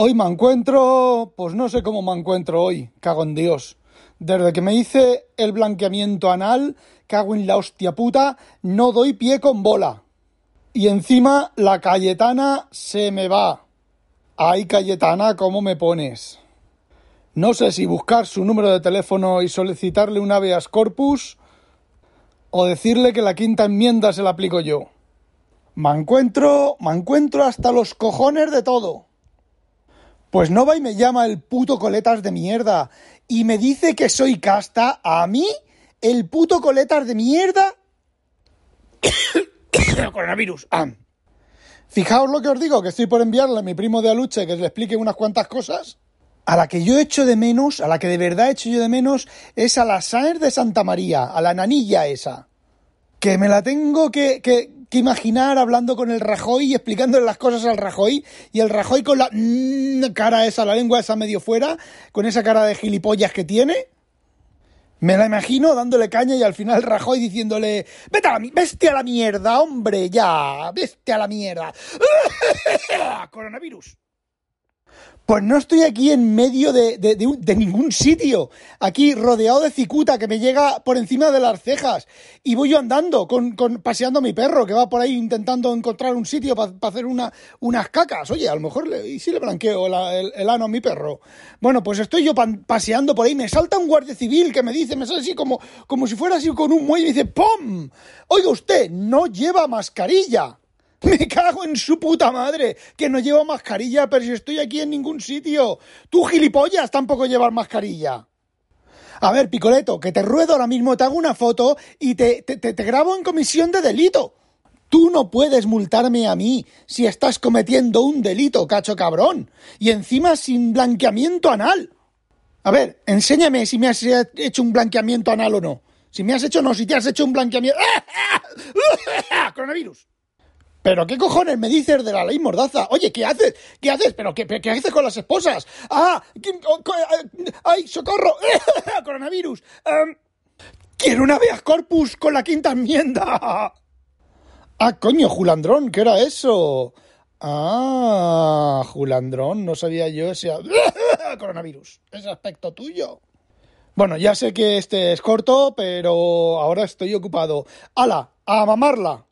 Hoy me encuentro, pues no sé cómo me encuentro hoy, cago en Dios. Desde que me hice el blanqueamiento anal, cago en la hostia puta, no doy pie con bola. Y encima la Cayetana se me va. Ay, Cayetana, ¿cómo me pones? No sé si buscar su número de teléfono y solicitarle un habeas corpus o decirle que la quinta enmienda se la aplico yo. Me encuentro, me encuentro hasta los cojones de todo. Pues no va y me llama el puto coletas de mierda y me dice que soy casta. ¿A mí? ¿El puto coletas de mierda? Coronavirus. Ah. Fijaos lo que os digo, que estoy por enviarle a mi primo de Aluche que le explique unas cuantas cosas. A la que yo echo de menos, a la que de verdad echo yo de menos, es a la Sáenz de Santa María, a la nanilla esa. Que me la tengo que, que, que imaginar hablando con el Rajoy y explicándole las cosas al Rajoy y el Rajoy con la mm, cara esa, la lengua esa medio fuera, con esa cara de gilipollas que tiene. Me la imagino dándole caña y al final Rajoy diciéndole, vete a la, veste a la mierda, hombre, ya, veste a la mierda. Coronavirus. Pues no estoy aquí en medio de, de, de, de, ningún sitio. Aquí rodeado de cicuta que me llega por encima de las cejas. Y voy yo andando, con, con paseando a mi perro, que va por ahí intentando encontrar un sitio para pa hacer una, unas cacas. Oye, a lo mejor le, y si le blanqueo el, el, el, ano a mi perro. Bueno, pues estoy yo paseando por ahí. Me salta un guardia civil que me dice, me sale así como, como si fuera así con un muelle y me dice, ¡pum! Oiga usted, no lleva mascarilla. Me cago en su puta madre, que no llevo mascarilla, pero si estoy aquí en ningún sitio. Tú, gilipollas, tampoco llevas mascarilla. A ver, Picoleto, que te ruedo ahora mismo, te hago una foto y te, te, te, grabo en comisión de delito. Tú no puedes multarme a mí si estás cometiendo un delito, cacho cabrón. Y encima sin blanqueamiento anal. A ver, enséñame si me has hecho un blanqueamiento anal o no. Si me has hecho no, si te has hecho un blanqueamiento... Coronavirus. ¿Pero qué cojones me dices de la ley Mordaza? Oye, ¿qué haces? ¿Qué haces? ¿Pero qué, haces con las esposas? ¡Ah! ¡Ay, socorro! ¡Coronavirus! Um, ¡Quiero una habeas corpus con la quinta enmienda! ¡Ah, coño, Julandrón! ¿Qué era eso? ¡Ah, Julandrón! No sabía yo ese... ¡Coronavirus! Ese aspecto tuyo. Bueno, ya sé que este es corto, pero ahora estoy ocupado. ¡Hala! ¡A mamarla!